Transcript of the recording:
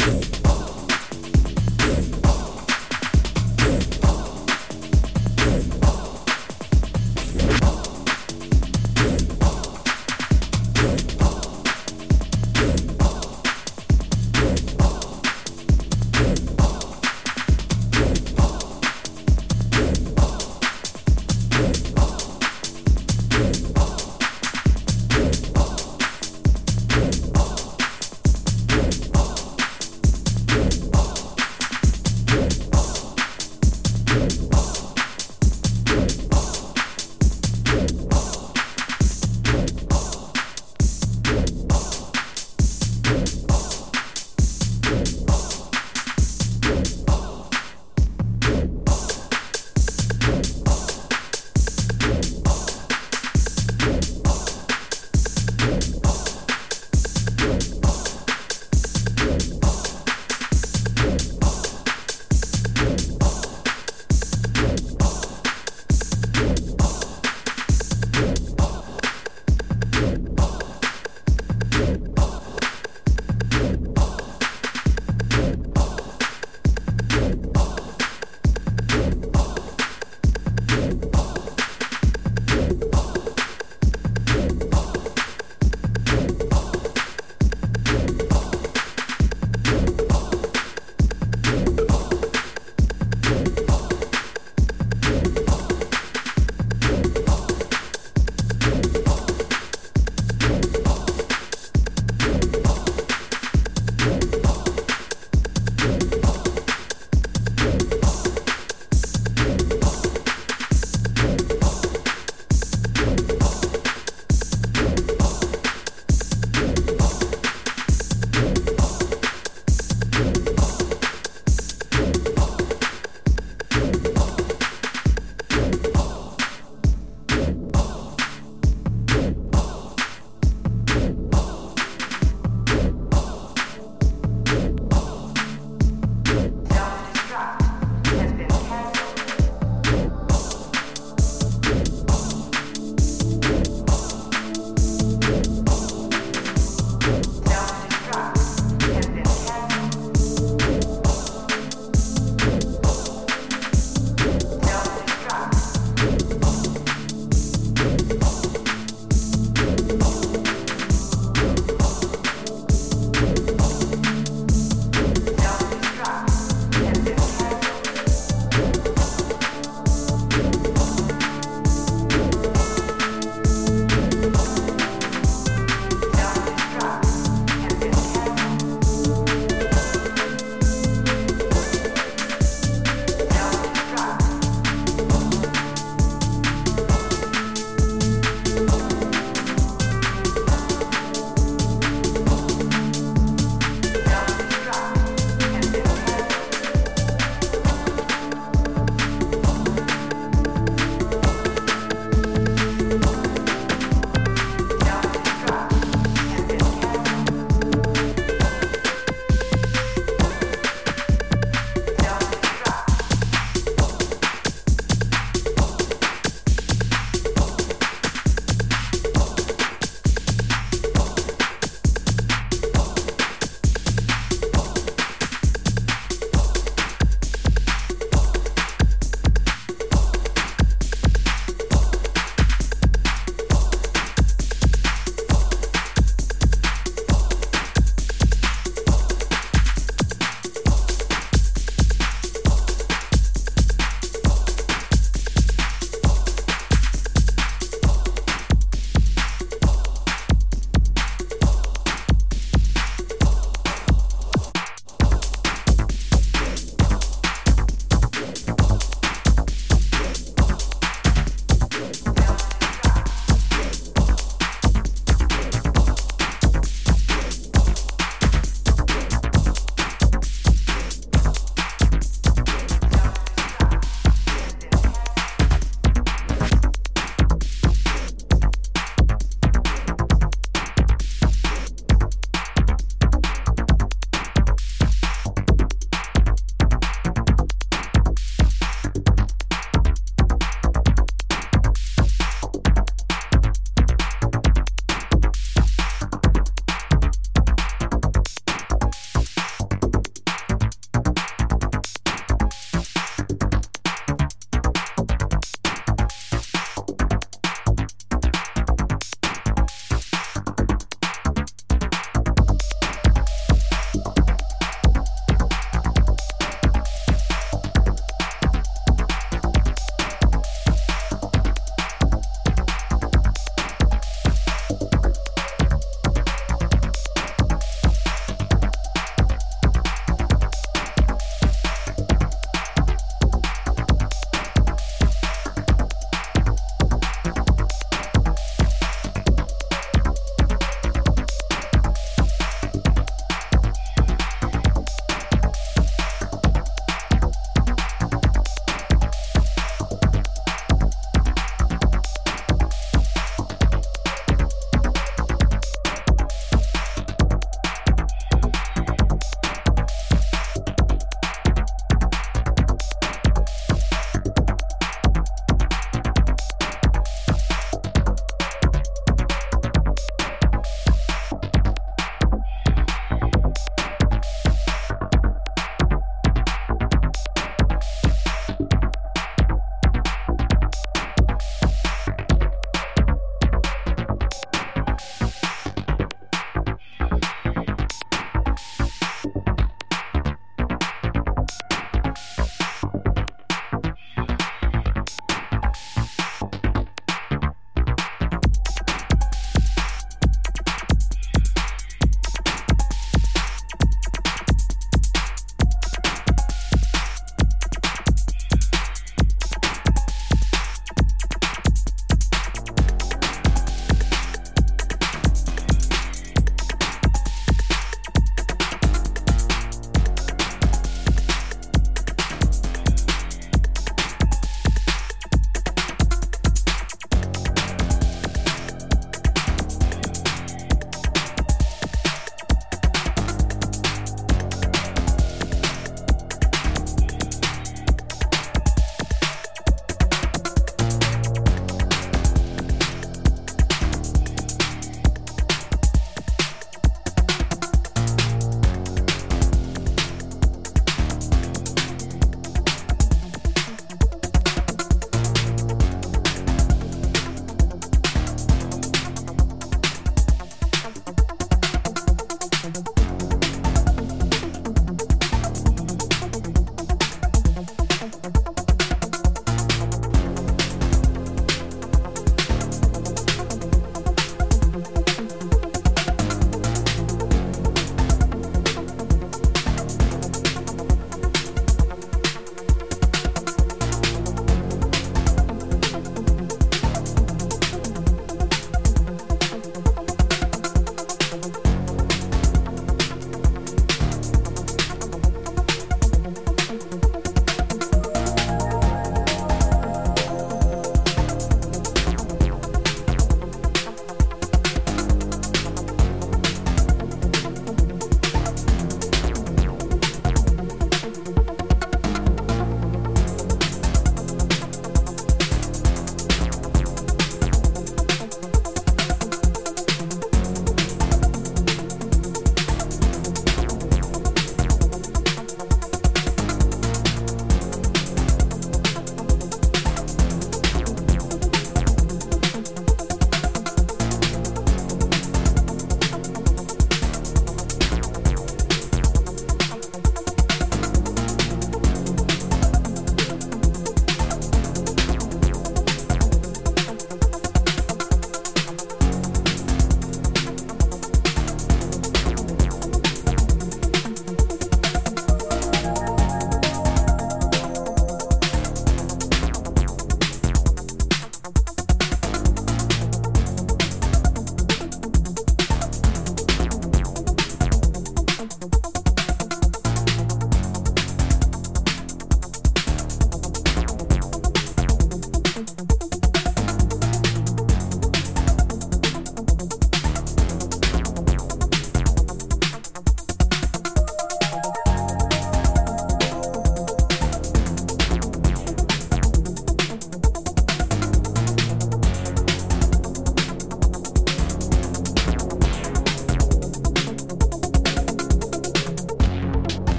Show.